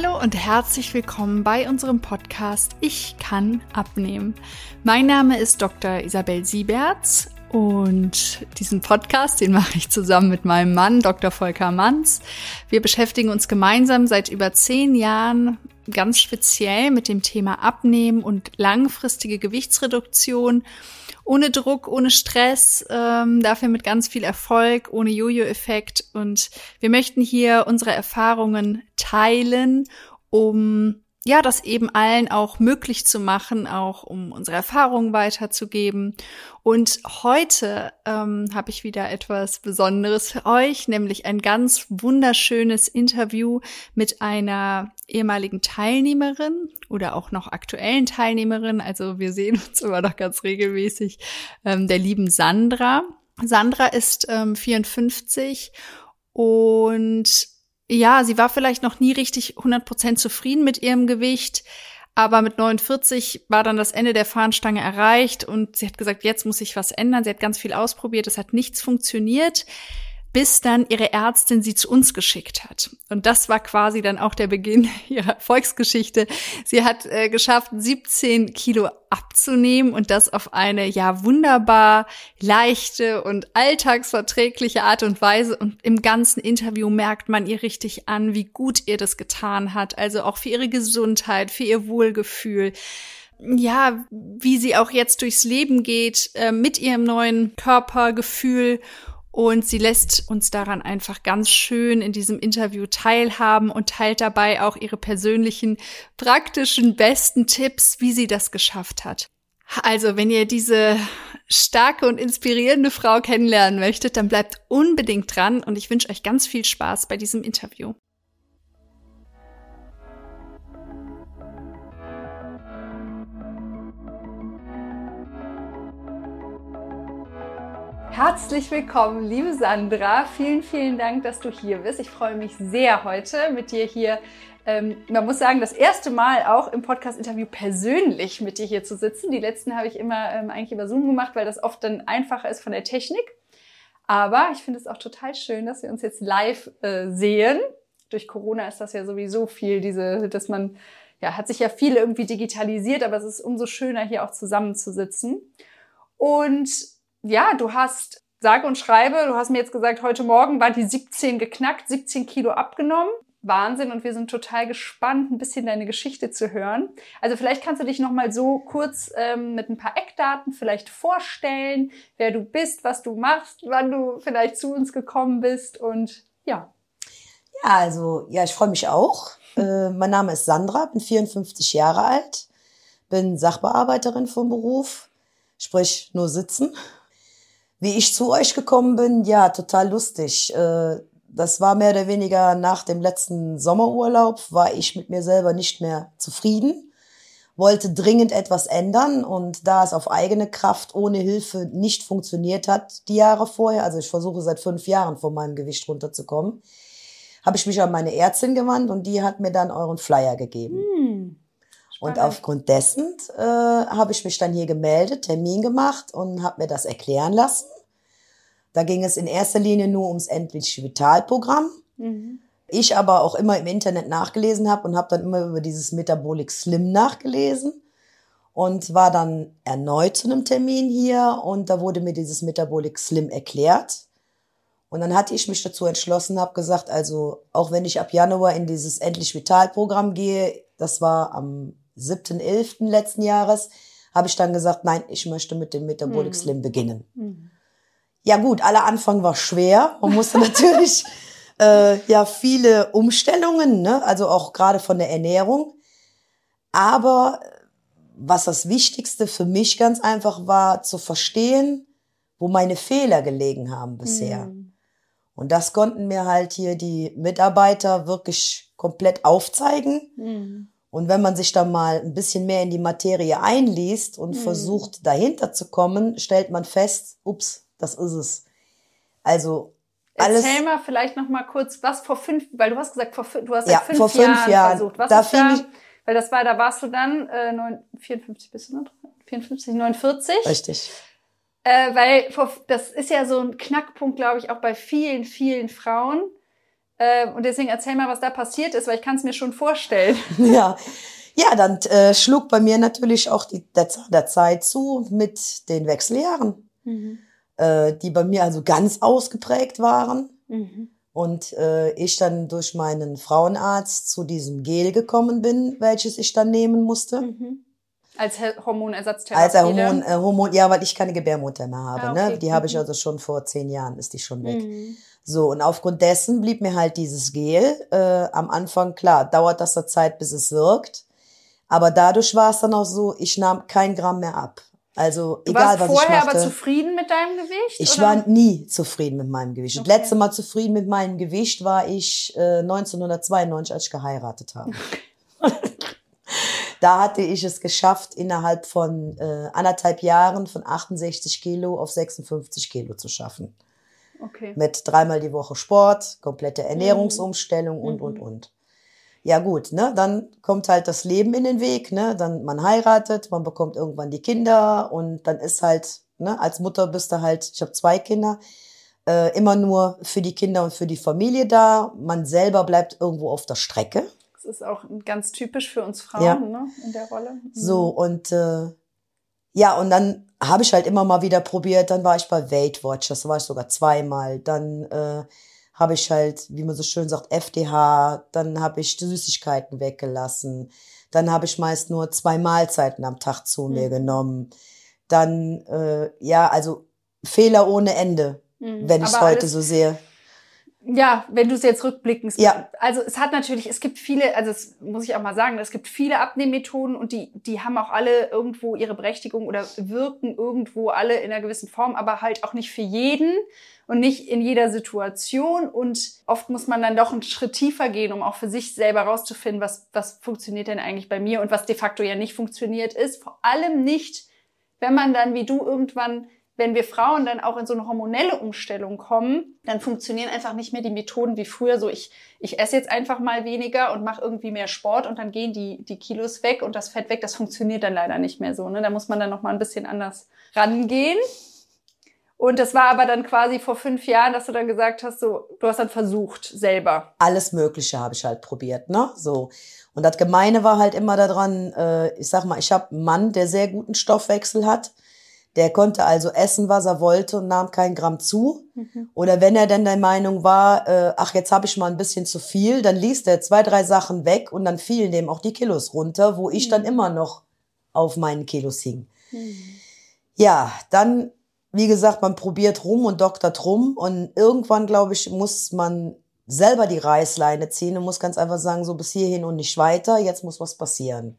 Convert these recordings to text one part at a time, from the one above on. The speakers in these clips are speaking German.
Hallo und herzlich willkommen bei unserem Podcast Ich kann abnehmen. Mein Name ist Dr. Isabel Sieberts und diesen Podcast, den mache ich zusammen mit meinem Mann, Dr. Volker Manz. Wir beschäftigen uns gemeinsam seit über zehn Jahren ganz speziell mit dem Thema Abnehmen und langfristige Gewichtsreduktion. Ohne Druck, ohne Stress, ähm, dafür mit ganz viel Erfolg, ohne Jojo-Effekt. Und wir möchten hier unsere Erfahrungen teilen, um ja, das eben allen auch möglich zu machen, auch um unsere Erfahrungen weiterzugeben. Und heute ähm, habe ich wieder etwas Besonderes für euch, nämlich ein ganz wunderschönes Interview mit einer ehemaligen Teilnehmerin oder auch noch aktuellen Teilnehmerin. Also wir sehen uns immer noch ganz regelmäßig, ähm, der lieben Sandra. Sandra ist ähm, 54 und ja, sie war vielleicht noch nie richtig 100% zufrieden mit ihrem Gewicht, aber mit 49 war dann das Ende der Fahnenstange erreicht und sie hat gesagt, jetzt muss sich was ändern. Sie hat ganz viel ausprobiert, es hat nichts funktioniert bis dann ihre Ärztin sie zu uns geschickt hat. Und das war quasi dann auch der Beginn ihrer Erfolgsgeschichte. Sie hat äh, geschafft, 17 Kilo abzunehmen und das auf eine ja wunderbar leichte und alltagsverträgliche Art und Weise. Und im ganzen Interview merkt man ihr richtig an, wie gut ihr das getan hat. Also auch für ihre Gesundheit, für ihr Wohlgefühl ja, wie sie auch jetzt durchs Leben geht, äh, mit ihrem neuen Körpergefühl und sie lässt uns daran einfach ganz schön in diesem Interview teilhaben und teilt dabei auch ihre persönlichen, praktischen, besten Tipps, wie sie das geschafft hat. Also, wenn ihr diese starke und inspirierende Frau kennenlernen möchtet, dann bleibt unbedingt dran und ich wünsche euch ganz viel Spaß bei diesem Interview. Herzlich willkommen, liebe Sandra. Vielen, vielen Dank, dass du hier bist. Ich freue mich sehr heute mit dir hier. Ähm, man muss sagen, das erste Mal auch im Podcast-Interview persönlich mit dir hier zu sitzen. Die letzten habe ich immer ähm, eigentlich über Zoom gemacht, weil das oft dann einfacher ist von der Technik. Aber ich finde es auch total schön, dass wir uns jetzt live äh, sehen. Durch Corona ist das ja sowieso viel, diese, dass man, ja, hat sich ja viel irgendwie digitalisiert, aber es ist umso schöner, hier auch zusammenzusitzen. Und ja, du hast, sage und schreibe, du hast mir jetzt gesagt, heute Morgen war die 17 geknackt, 17 Kilo abgenommen. Wahnsinn und wir sind total gespannt, ein bisschen deine Geschichte zu hören. Also vielleicht kannst du dich noch mal so kurz ähm, mit ein paar Eckdaten vielleicht vorstellen, wer du bist, was du machst, wann du vielleicht zu uns gekommen bist und ja. Ja, also ja, ich freue mich auch. Äh, mein Name ist Sandra, bin 54 Jahre alt, bin Sachbearbeiterin vom Beruf, sprich nur sitzen wie ich zu euch gekommen bin, ja, total lustig. Äh, das war mehr oder weniger nach dem letzten Sommerurlaub, war ich mit mir selber nicht mehr zufrieden, wollte dringend etwas ändern und da es auf eigene Kraft ohne Hilfe nicht funktioniert hat, die Jahre vorher, also ich versuche seit fünf Jahren von meinem Gewicht runterzukommen, habe ich mich an meine Ärztin gewandt und die hat mir dann euren Flyer gegeben. Hm. Und aufgrund dessen äh, habe ich mich dann hier gemeldet, Termin gemacht und habe mir das erklären lassen. Da ging es in erster Linie nur ums endlich Vitalprogramm. Mhm. Ich aber auch immer im Internet nachgelesen habe und habe dann immer über dieses Metabolic Slim nachgelesen und war dann erneut zu einem Termin hier und da wurde mir dieses Metabolic Slim erklärt. Und dann hatte ich mich dazu entschlossen, habe gesagt, also auch wenn ich ab Januar in dieses Endlich Vital Programm gehe, das war am 7.11. letzten Jahres, habe ich dann gesagt, nein, ich möchte mit dem Metabolic mhm. Slim beginnen. Mhm. Ja gut, aller Anfang war schwer. Man musste natürlich äh, ja viele Umstellungen, ne? also auch gerade von der Ernährung. Aber was das Wichtigste für mich ganz einfach war, zu verstehen, wo meine Fehler gelegen haben bisher. Mhm. Und das konnten mir halt hier die Mitarbeiter wirklich komplett aufzeigen. Mhm. Und wenn man sich dann mal ein bisschen mehr in die Materie einliest und mhm. versucht, dahinter zu kommen, stellt man fest, ups, das ist es. Also alles. Erzähl mal vielleicht noch mal kurz, was vor fünf, weil du hast gesagt, vor, du hast ja, seit fünf, vor fünf Jahren, Jahren versucht. Was da ist da, ich, weil das war, da warst du dann äh, 9, 54 bist du noch? 54, 49? Richtig. Äh, weil vor, das ist ja so ein Knackpunkt, glaube ich, auch bei vielen, vielen Frauen und deswegen erzähl mal, was da passiert ist, weil ich kann es mir schon vorstellen. Ja, ja, dann äh, schlug bei mir natürlich auch die, der, der Zeit zu mit den Wechseljahren, mhm. äh, die bei mir also ganz ausgeprägt waren. Mhm. Und äh, ich dann durch meinen Frauenarzt zu diesem Gel gekommen bin, welches ich dann nehmen musste. Mhm. Als Hormonersatztherapie? Als Hormon, äh, Hormon, ja, weil ich keine Gebärmutter mehr habe. Ah, ne? okay. ne? Die mhm. habe ich mhm. also schon vor zehn Jahren, ist die schon weg. So, und aufgrund dessen blieb mir halt dieses Gel. Äh, am Anfang, klar, dauert das eine Zeit, bis es wirkt. Aber dadurch war es dann auch so, ich nahm kein Gramm mehr ab. Also du egal, was ich machte. vorher aber zufrieden mit deinem Gewicht? Ich oder? war nie zufrieden mit meinem Gewicht. Okay. Das letzte Mal zufrieden mit meinem Gewicht war ich äh, 1992, als ich geheiratet habe. da hatte ich es geschafft, innerhalb von äh, anderthalb Jahren von 68 Kilo auf 56 Kilo zu schaffen. Okay. Mit dreimal die Woche Sport, komplette Ernährungsumstellung mhm. und, und, und. Ja gut, ne, dann kommt halt das Leben in den Weg, ne, dann man heiratet, man bekommt irgendwann die Kinder und dann ist halt, ne, als Mutter bist du halt, ich habe zwei Kinder, äh, immer nur für die Kinder und für die Familie da. Man selber bleibt irgendwo auf der Strecke. Das ist auch ganz typisch für uns Frauen, ja. ne, in der Rolle. Mhm. So und äh, ja, und dann habe ich halt immer mal wieder probiert. Dann war ich bei Weight Watch, das war ich sogar zweimal. Dann äh, habe ich halt, wie man so schön sagt, FDH. Dann habe ich Süßigkeiten weggelassen. Dann habe ich meist nur zwei Mahlzeiten am Tag zu mhm. mir genommen. Dann, äh, ja, also Fehler ohne Ende, mhm. wenn ich es heute so sehe. Ja, wenn du es jetzt rückblickend. Ja. Also es hat natürlich, es gibt viele, also es muss ich auch mal sagen, es gibt viele Abnehmmethoden und die, die haben auch alle irgendwo ihre Berechtigung oder wirken irgendwo alle in einer gewissen Form, aber halt auch nicht für jeden und nicht in jeder Situation. Und oft muss man dann doch einen Schritt tiefer gehen, um auch für sich selber rauszufinden, was, was funktioniert denn eigentlich bei mir und was de facto ja nicht funktioniert ist. Vor allem nicht, wenn man dann wie du irgendwann wenn wir Frauen dann auch in so eine hormonelle Umstellung kommen, dann funktionieren einfach nicht mehr die Methoden wie früher. So, ich, ich esse jetzt einfach mal weniger und mache irgendwie mehr Sport und dann gehen die, die Kilos weg und das Fett weg. Das funktioniert dann leider nicht mehr so. Ne? Da muss man dann noch mal ein bisschen anders rangehen. Und das war aber dann quasi vor fünf Jahren, dass du dann gesagt hast, so, du hast dann versucht selber. Alles Mögliche habe ich halt probiert, ne? So. Und das Gemeine war halt immer daran, äh, ich sag mal, ich habe einen Mann, der sehr guten Stoffwechsel hat der konnte also essen, was er wollte und nahm kein Gramm zu. Mhm. Oder wenn er denn der Meinung war, äh, ach, jetzt habe ich mal ein bisschen zu viel, dann ließ er zwei, drei Sachen weg und dann fielen dem auch die Kilos runter, wo ich mhm. dann immer noch auf meinen Kilos hing. Mhm. Ja, dann, wie gesagt, man probiert rum und doktert rum und irgendwann, glaube ich, muss man selber die Reißleine ziehen und muss ganz einfach sagen, so bis hierhin und nicht weiter, jetzt muss was passieren.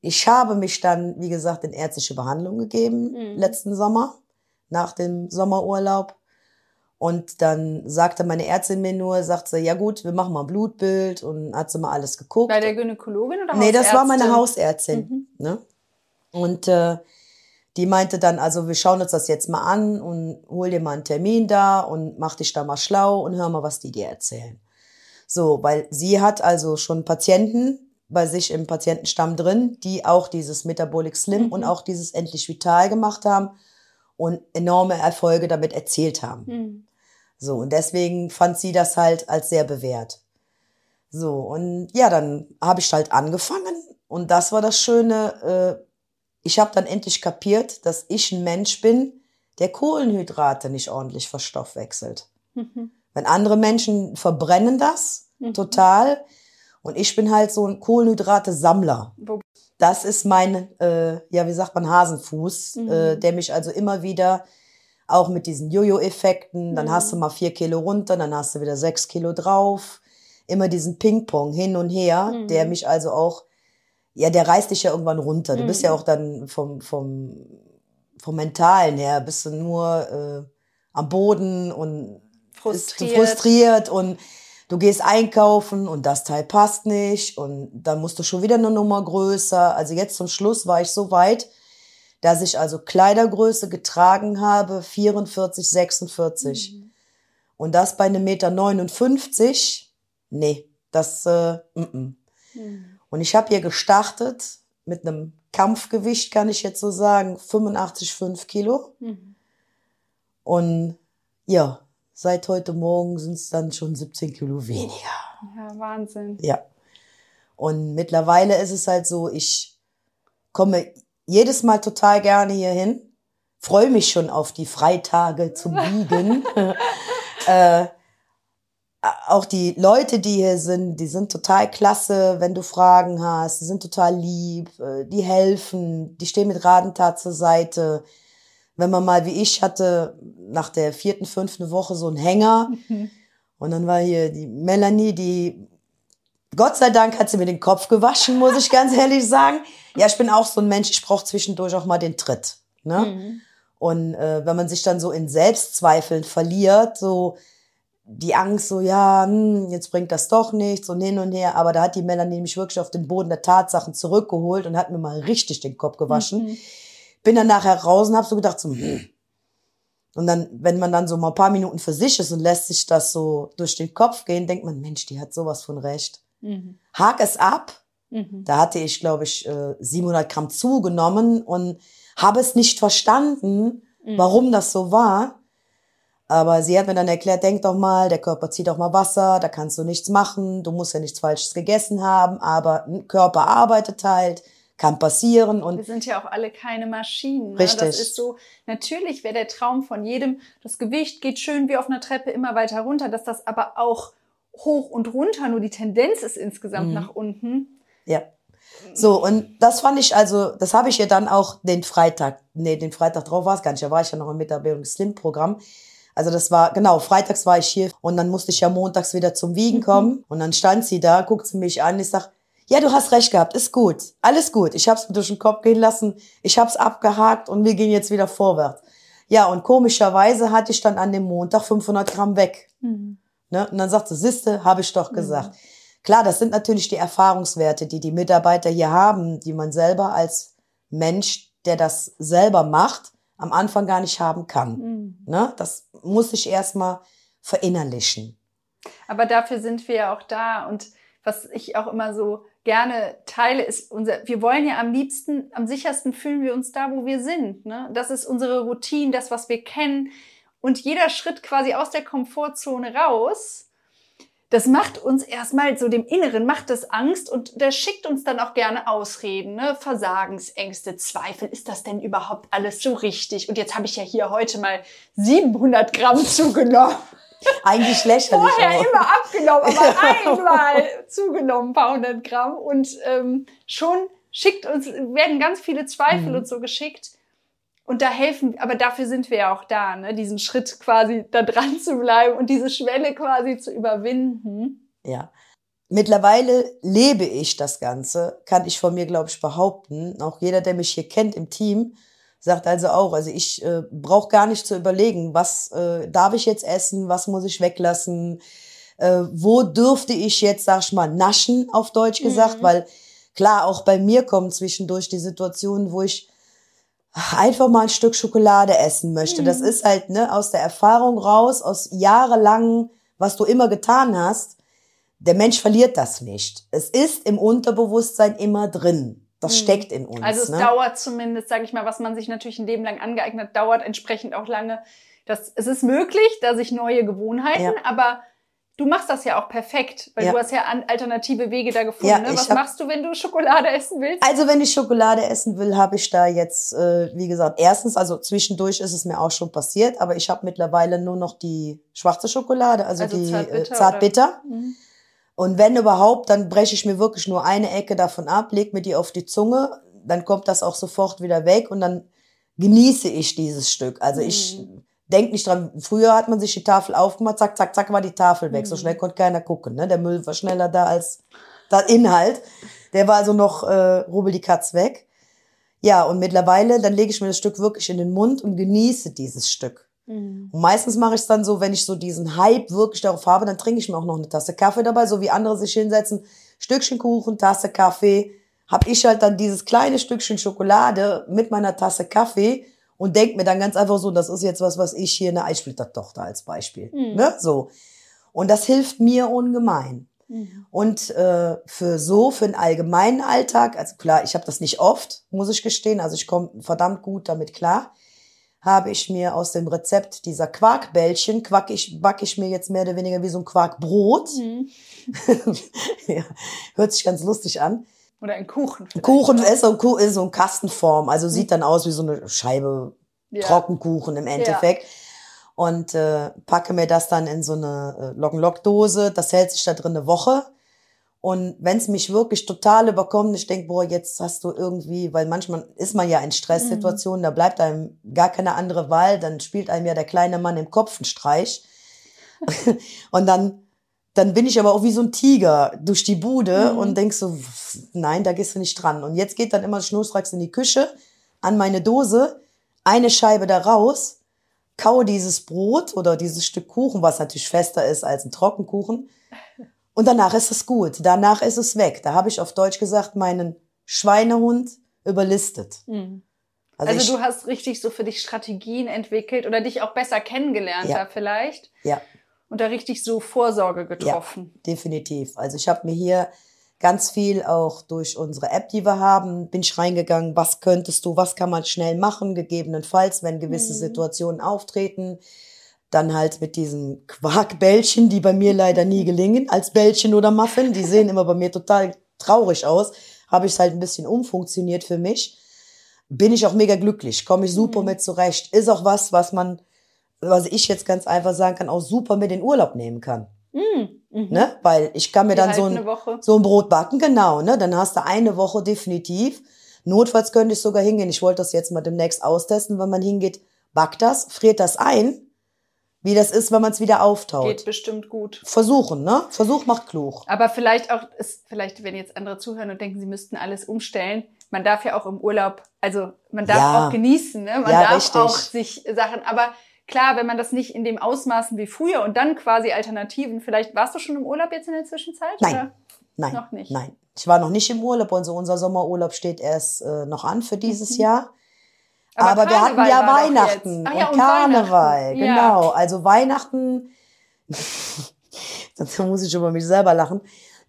Ich habe mich dann, wie gesagt, in ärztliche Behandlung gegeben mhm. letzten Sommer, nach dem Sommerurlaub. Und dann sagte meine Ärztin mir nur, sagt sie, ja gut, wir machen mal ein Blutbild und hat sie mal alles geguckt. Bei der Gynäkologin oder Nee, das war meine Hausärztin. Mhm. Ne? Und äh, die meinte dann, also wir schauen uns das jetzt mal an und hol dir mal einen Termin da und mach dich da mal schlau und hör mal, was die dir erzählen. So, weil sie hat also schon Patienten, bei sich im Patientenstamm drin, die auch dieses Metabolic Slim mhm. und auch dieses Endlich Vital gemacht haben und enorme Erfolge damit erzielt haben. Mhm. So, und deswegen fand sie das halt als sehr bewährt. So, und ja, dann habe ich halt angefangen und das war das Schöne. Äh, ich habe dann endlich kapiert, dass ich ein Mensch bin, der Kohlenhydrate nicht ordentlich verstoffwechselt. Mhm. Wenn andere Menschen verbrennen das mhm. total, und ich bin halt so ein Kohlenhydrate-Sammler. Das ist mein, äh, ja, wie sagt man, Hasenfuß, mhm. äh, der mich also immer wieder auch mit diesen Jojo-Effekten, dann mhm. hast du mal vier Kilo runter, dann hast du wieder sechs Kilo drauf. Immer diesen Ping-Pong hin und her, mhm. der mich also auch, ja, der reißt dich ja irgendwann runter. Du bist ja mhm. auch dann vom, vom, vom Mentalen her, bist du nur äh, am Boden und frustriert. frustriert und du gehst einkaufen und das Teil passt nicht und dann musst du schon wieder eine Nummer größer. Also jetzt zum Schluss war ich so weit, dass ich also Kleidergröße getragen habe, 44, 46. Mhm. Und das bei einem Meter 59, nee, das, äh, mm -mm. Mhm. Und ich habe hier gestartet mit einem Kampfgewicht, kann ich jetzt so sagen, 85, 5 Kilo. Mhm. Und ja, seit heute Morgen sind es dann schon 17 Kilo weniger. Ja, Wahnsinn. Ja. Und mittlerweile ist es halt so, ich komme jedes Mal total gerne hier hin, freue mich schon auf die Freitage zum Wiegen. äh, auch die Leute, die hier sind, die sind total klasse, wenn du Fragen hast. Die sind total lieb, äh, die helfen, die stehen mit Radentat zur Seite. Wenn man mal wie ich hatte, nach der vierten, fünften Woche so einen Hänger. Mhm. Und dann war hier die Melanie, die, Gott sei Dank hat sie mir den Kopf gewaschen, muss ich ganz ehrlich sagen. Ja, ich bin auch so ein Mensch, ich brauche zwischendurch auch mal den Tritt. Ne? Mhm. Und äh, wenn man sich dann so in Selbstzweifeln verliert, so, die Angst so, ja, hm, jetzt bringt das doch nichts und hin und her. Aber da hat die Melanie mich wirklich auf den Boden der Tatsachen zurückgeholt und hat mir mal richtig den Kopf gewaschen. Mhm. Bin dann nachher raus und hab so gedacht, so, hm. Und dann, wenn man dann so mal ein paar Minuten für sich ist und lässt sich das so durch den Kopf gehen, denkt man, Mensch, die hat sowas von recht. Mhm. Hak es ab. Mhm. Da hatte ich, glaube ich, 700 äh, Gramm zugenommen und habe es nicht verstanden, mhm. warum das so war. Aber sie hat mir dann erklärt, denk doch mal, der Körper zieht auch mal Wasser, da kannst du nichts machen, du musst ja nichts Falsches gegessen haben, aber Körper arbeitet halt, kann passieren und. Wir sind ja auch alle keine Maschinen. Ne? Richtig. Das ist so, natürlich wäre der Traum von jedem, das Gewicht geht schön wie auf einer Treppe immer weiter runter, dass das aber auch hoch und runter, nur die Tendenz ist insgesamt mhm. nach unten. Ja. So, und das fand ich also, das habe ich ihr dann auch den Freitag, nee, den Freitag drauf war es gar nicht, da war ich ja noch im Mitarbeiter Slim Programm also das war, genau, freitags war ich hier und dann musste ich ja montags wieder zum Wiegen mhm. kommen. Und dann stand sie da, guckt sie mich an, ich sag, ja, du hast recht gehabt, ist gut, alles gut. Ich hab's mir durch den Kopf gehen lassen, ich hab's abgehakt und wir gehen jetzt wieder vorwärts. Ja, und komischerweise hatte ich dann an dem Montag 500 Gramm weg. Mhm. Ne? Und dann sagt sie, siehste, habe ich doch gesagt. Mhm. Klar, das sind natürlich die Erfahrungswerte, die die Mitarbeiter hier haben, die man selber als Mensch, der das selber macht, am Anfang gar nicht haben kann. Mhm. Ne? Das muss ich erstmal verinnerlichen. Aber dafür sind wir ja auch da. Und was ich auch immer so gerne teile, ist unser, wir wollen ja am liebsten, am sichersten fühlen wir uns da, wo wir sind. Ne? Das ist unsere Routine, das, was wir kennen. Und jeder Schritt quasi aus der Komfortzone raus das macht uns erstmal so dem Inneren, macht das Angst und der schickt uns dann auch gerne Ausreden, ne? Versagensängste, Zweifel, ist das denn überhaupt alles so richtig? Und jetzt habe ich ja hier heute mal 700 Gramm zugenommen. Eigentlich lächerlich. Vorher auch. immer abgenommen, aber einmal zugenommen, ein paar hundert Gramm. Und ähm, schon schickt uns, werden ganz viele Zweifel mhm. und so geschickt. Und da helfen, aber dafür sind wir ja auch da, ne? diesen Schritt quasi da dran zu bleiben und diese Schwelle quasi zu überwinden. Ja. Mittlerweile lebe ich das Ganze, kann ich von mir, glaube ich, behaupten. Auch jeder, der mich hier kennt im Team, sagt also auch, also ich äh, brauche gar nicht zu überlegen, was äh, darf ich jetzt essen, was muss ich weglassen, äh, wo dürfte ich jetzt, sag ich mal, naschen, auf Deutsch gesagt, mhm. weil klar, auch bei mir kommen zwischendurch die Situationen, wo ich einfach mal ein Stück Schokolade essen möchte. Mhm. Das ist halt ne, aus der Erfahrung raus, aus jahrelang, was du immer getan hast. Der Mensch verliert das nicht. Es ist im Unterbewusstsein immer drin. Das mhm. steckt in uns. Also es ne? dauert zumindest, sage ich mal, was man sich natürlich ein Leben lang angeeignet, dauert entsprechend auch lange. Das, es ist möglich, dass ich neue Gewohnheiten, ja. aber Du machst das ja auch perfekt, weil ja. du hast ja alternative Wege da gefunden. Ja, ne? Was hab, machst du, wenn du Schokolade essen willst? Also wenn ich Schokolade essen will, habe ich da jetzt, äh, wie gesagt, erstens, also zwischendurch ist es mir auch schon passiert, aber ich habe mittlerweile nur noch die schwarze Schokolade, also, also die zartbitter. Äh, zartbitter. Mhm. Und wenn überhaupt, dann breche ich mir wirklich nur eine Ecke davon ab, leg mir die auf die Zunge, dann kommt das auch sofort wieder weg und dann genieße ich dieses Stück. Also mhm. ich Denk nicht dran, früher hat man sich die Tafel aufgemacht, zack, zack, zack, war die Tafel weg. Mhm. So schnell konnte keiner gucken. Ne? Der Müll war schneller da als der Inhalt. Der war also noch äh, rubbel die Katz weg. Ja, und mittlerweile, dann lege ich mir das Stück wirklich in den Mund und genieße dieses Stück. Mhm. Und meistens mache ich es dann so, wenn ich so diesen Hype wirklich darauf habe, dann trinke ich mir auch noch eine Tasse Kaffee dabei, so wie andere sich hinsetzen. Stückchen Kuchen, Tasse Kaffee. Hab ich halt dann dieses kleine Stückchen Schokolade mit meiner Tasse Kaffee und denke mir dann ganz einfach so, das ist jetzt was, was ich hier eine Eissplittertochter als Beispiel. Mhm. Ne? So. Und das hilft mir ungemein. Mhm. Und äh, für so, für den allgemeinen Alltag, also klar, ich habe das nicht oft, muss ich gestehen, also ich komme verdammt gut damit klar. Habe ich mir aus dem Rezept dieser Quarkbällchen, quack ich, back ich mir jetzt mehr oder weniger wie so ein Quarkbrot. Mhm. ja, hört sich ganz lustig an. Oder ein Kuchen. Kuchen ist so, ist so ein Kastenform, also sieht dann aus wie so eine Scheibe Ja. Trockenkuchen im Endeffekt. Und äh, packe mir das dann in so eine äh, Lock-Lock-Dose. Das hält sich da drin eine Woche. Und wenn es mich wirklich total überkommt, ich denk, boah, jetzt hast du irgendwie, weil manchmal ist man ja in Stresssituationen, da bleibt einem gar keine andere Wahl, dann spielt einem ja der kleine Mann im Kopf einen Streich. und dann, dann bin ich aber auch wie so ein Tiger durch die Bude Mhm. und denk so, nein, da gehst du nicht dran. Und jetzt geht dann immer schnurstracks in die Küche, an meine Dose, eine Scheibe da raus, kau dieses Brot oder dieses Stück Kuchen, was natürlich fester ist als ein Trockenkuchen. Und danach ist es gut. Danach ist es weg. Da habe ich auf Deutsch gesagt meinen Schweinehund überlistet. Mhm. Also, Also, ich, du hast richtig so für dich Strategien entwickelt oder dich auch besser kennengelernt Ja. da vielleicht ja, und da richtig so Vorsorge getroffen. definitiv. Also ich habe mir hier ganz viel auch durch unsere App, die wir haben, bin ich reingegangen, was könntest du, was kann man schnell machen, gegebenenfalls, wenn gewisse Mhm. Situationen auftreten. Dann halt mit diesen Quarkbällchen, die bei mir leider nie gelingen, als Bällchen oder Muffin. Die sehen immer bei mir total traurig aus. Habe ich es halt ein bisschen umfunktioniert für mich. Bin ich auch mega glücklich, komme ich super Mhm. mit zurecht. Ist auch was, was man, was ich jetzt ganz einfach sagen kann, auch super mit in Urlaub nehmen kann. Mhm. Mhm. Ne? Weil ich kann mir Die dann so ein, so ein Brot backen, genau, ne? Dann hast du eine Woche definitiv. Notfalls könnte ich sogar hingehen. Ich wollte das jetzt mal demnächst austesten, wenn man hingeht, backt das, friert das ein, wie das ist, wenn man es wieder auftaut. Geht bestimmt gut. Versuchen, ne? Versuch macht klug. Aber vielleicht auch, ist vielleicht, wenn jetzt andere zuhören und denken, sie müssten alles umstellen, man darf ja auch im Urlaub, also man darf Ja. auch genießen, ne? Man Ja, darf richtig. auch sich Sachen, aber klar, wenn man das nicht in dem Ausmaßen wie früher und dann quasi Alternativen, vielleicht warst du schon im Urlaub jetzt in der Zwischenzeit? Nein. Oder? Nein, Noch nicht. nein. Ich war noch nicht im Urlaub. Also unser Sommerurlaub steht erst äh, noch an für dieses Mhm. Jahr. Aber, wir hatten ja Weihnachten und, ja, und Karneval, Weihnachten. Ja. genau. Also Weihnachten, da muss ich über mich selber lachen.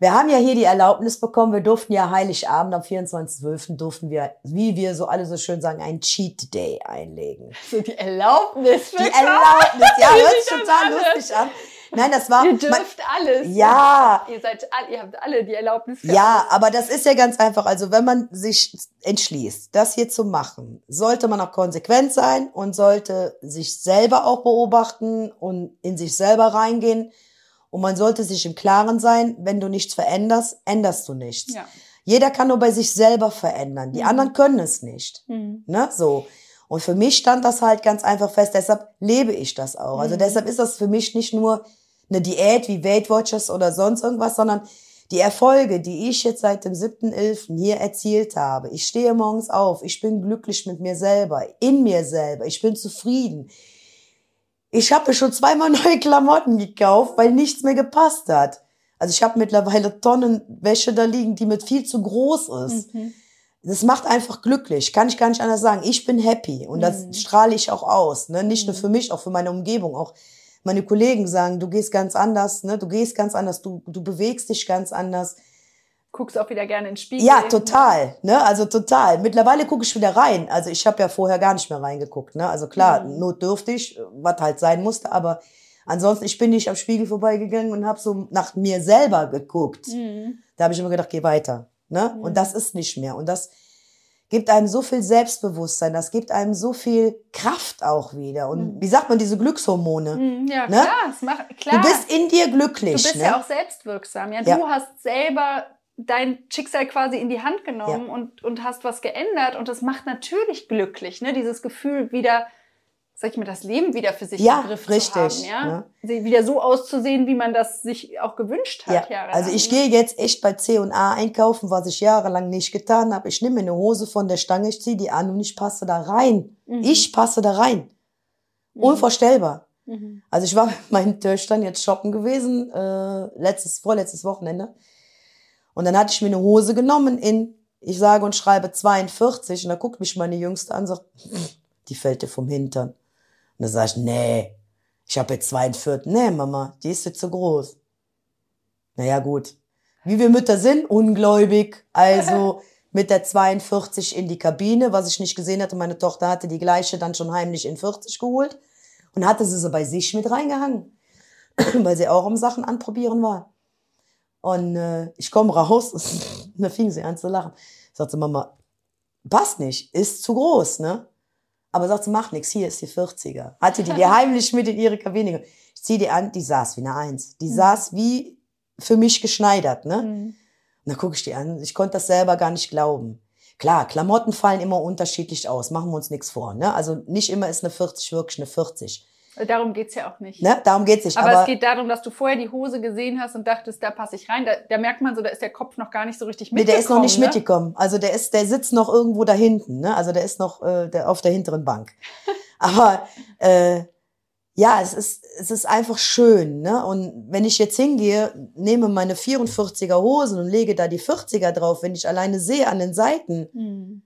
Wir haben ja hier die Erlaubnis bekommen, wir durften ja Heiligabend am 24.12. durften wir, wie wir so alle so schön sagen, einen Cheat Day einlegen. So die Erlaubnis. Die Erlaubnis, ja, hört sich schon total lustig an. Nein, das war, Ihr mein- dürft alles. Ja. Ihr seid ihr habt alle die Erlaubnis. für Ja, aber das ist ja ganz einfach. Also wenn man sich entschließt, das hier zu machen, sollte man auch konsequent sein und sollte sich selber auch beobachten und in sich selber reingehen. Und man sollte sich im Klaren sein, wenn du nichts veränderst, änderst du nichts. Ja. Jeder kann nur bei sich selber verändern. Die Mhm. anderen können es nicht. Mhm. Ne, so. Und für mich stand das halt ganz einfach fest, deshalb lebe ich das auch. Also Mhm. deshalb ist das für mich nicht nur eine Diät wie Weight Watchers oder sonst irgendwas, sondern die Erfolge, die ich jetzt seit dem 7.11. hier erzielt habe. Ich stehe morgens auf, ich bin glücklich mit mir selber, in mir selber, ich bin zufrieden. Ich habe mir schon zweimal neue Klamotten gekauft, weil nichts mehr gepasst hat. Also ich habe mittlerweile Tonnen Wäsche da liegen, die mit viel zu groß ist Mhm. das macht einfach glücklich, kann ich gar nicht anders sagen. Ich bin happy und das Mhm. strahle ich auch aus, ne? Nicht nur Mhm. für mich, auch für meine Umgebung. Auch meine Kollegen sagen, du gehst ganz anders, ne? Du gehst ganz anders, du du bewegst dich ganz anders. Guckst auch wieder gerne in den Spiegel. Ja, total, ne? Also total. Mittlerweile gucke ich wieder rein. Also ich habe ja vorher gar nicht mehr reingeguckt, ne? Also klar, Mhm. notdürftig, was halt sein musste, aber ansonsten ich bin nicht am Spiegel vorbeigegangen und habe so nach mir selber geguckt. Mhm. Da habe ich immer gedacht, geh weiter. Ne? Mhm. Und das ist nicht mehr. Und das gibt einem so viel Selbstbewusstsein, das gibt einem so viel Kraft auch wieder. Und Mhm. wie sagt man, diese Glückshormone? Mhm. Ja, Ne? klar, es macht, klar. Du bist in dir glücklich. Du bist ne? ja auch selbstwirksam. Ja, Ja. du hast selber dein Schicksal quasi in die Hand genommen und, und hast was geändert. Und das macht natürlich glücklich, ne? Dieses Gefühl wieder, sag ich mal, das Leben wieder für sich Ja, im Griff richtig, zu haben, ja? ne? Wieder so auszusehen, wie man das sich auch gewünscht ja. hat, jahrelang. Also ich gehe jetzt echt bei C&A einkaufen, was ich jahrelang nicht getan habe. Ich nehme mir eine Hose von der Stange, ich ziehe die an und ich passe da rein. Mhm. Ich passe da rein. Mhm. Unvorstellbar. Mhm. Also ich war mit meinen Töchtern jetzt shoppen gewesen, äh, letztes, vorletztes Wochenende. Und dann hatte ich mir eine Hose genommen in, ich sage und schreibe 42 und da guckt mich meine Jüngste an und sagt, die fällt dir vom Hintern. Und dann sage ich, nee, ich habe jetzt 42. Nee, Mama, die ist jetzt zu groß. Naja, gut. Wie wir Mütter sind, ungläubig. Also mit der 42 in die Kabine, was ich nicht gesehen hatte. Meine Tochter hatte die gleiche dann schon heimlich in 40 geholt und hatte sie so bei sich mit reingehangen, weil sie auch um Sachen anprobieren war. Und äh, ich komme raus und da fing sie an zu lachen. Sagte Mama, passt nicht, ist zu groß, ne? Aber sagt sie, macht nichts, hier ist die 40er. Hatte die die heimlich mit in ihre Kabine. Ich zieh die an, die saß wie eine Eins. Die mhm. saß wie für mich geschneidert, ne? Mhm. Und dann gucke ich die an, ich konnte das selber gar nicht glauben. Klar, Klamotten fallen immer unterschiedlich aus, machen wir uns nichts vor, ne? Also nicht immer ist eine 40 wirklich eine 40. Darum geht's ja auch nicht. Ne? Darum geht's nicht. Aber, aber, es geht darum, dass du vorher die Hose gesehen hast und dachtest, da passe ich rein. Da, da, merkt man so, da ist der Kopf noch gar nicht so richtig mitgekommen. Nee, der ist noch nicht ne? mitgekommen. Also der ist, der sitzt noch irgendwo da hinten. Ne? Also der ist noch äh, der, auf der hinteren Bank. aber äh, ja, es ist, es ist einfach schön. Ne? Und wenn ich jetzt hingehe, nehme meine 44er Hosen und lege da die 40er drauf, wenn ich alleine sehe an den Seiten, hm.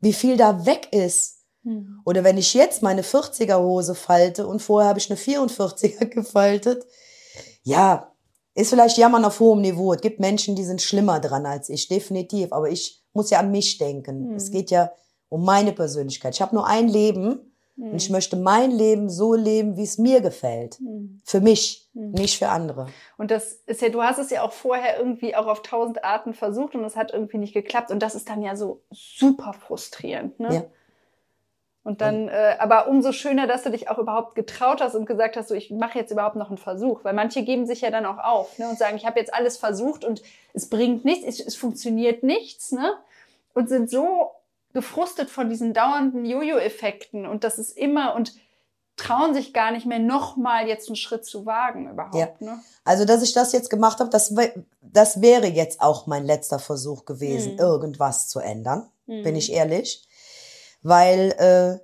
wie viel da weg ist hm. Oder wenn ich jetzt meine 40er Hose falte und vorher habe ich eine 44er gefaltet, ja, ist vielleicht Jammern auf hohem Niveau. Es gibt Menschen, die sind schlimmer dran als ich, definitiv. Aber ich muss ja an mich denken. Hm. Es geht ja um meine Persönlichkeit. Ich habe nur ein Leben hm. und ich möchte mein Leben so leben, wie es mir gefällt. Hm. Für mich, hm. nicht für andere. Und das ist ja, du hast es ja auch vorher irgendwie auch auf tausend Arten versucht und es hat irgendwie nicht geklappt. Und das ist dann ja so super frustrierend. Ne? Ja. Und dann, äh, aber umso schöner, dass du dich auch überhaupt getraut hast und gesagt hast, so ich mache jetzt überhaupt noch einen Versuch, weil manche geben sich ja dann auch auf ne, und sagen, ich habe jetzt alles versucht und es bringt nichts, es, es funktioniert nichts, ne? Und sind so gefrustet von diesen dauernden Jojo-Effekten und das ist immer und trauen sich gar nicht mehr nochmal jetzt einen Schritt zu wagen überhaupt. Ja. Ne? Also, dass ich das jetzt gemacht habe, das, das wäre jetzt auch mein letzter Versuch gewesen, hm. irgendwas zu ändern, hm. bin ich ehrlich weil, äh,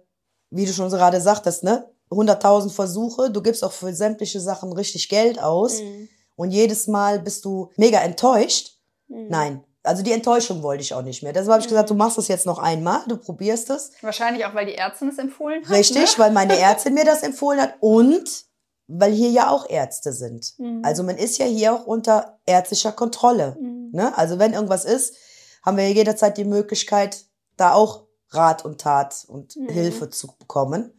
wie du schon so gerade sagtest, ne, 100.000 Versuche, du gibst auch für sämtliche Sachen richtig Geld aus mhm. und jedes Mal bist du mega enttäuscht. Mhm. Nein, also die Enttäuschung wollte ich auch nicht mehr. Deshalb habe ich gesagt, du mhm. machst das jetzt noch einmal, du probierst es. Wahrscheinlich auch, weil die Ärztin es empfohlen hat. Richtig, ne? weil meine Ärztin mir das empfohlen hat und weil hier ja auch Ärzte sind. Mhm. Also man ist ja hier auch unter ärztlicher Kontrolle. Mhm. Ne? Also wenn irgendwas ist, haben wir jederzeit die Möglichkeit, da auch Rat und Tat und mhm. Hilfe zu bekommen.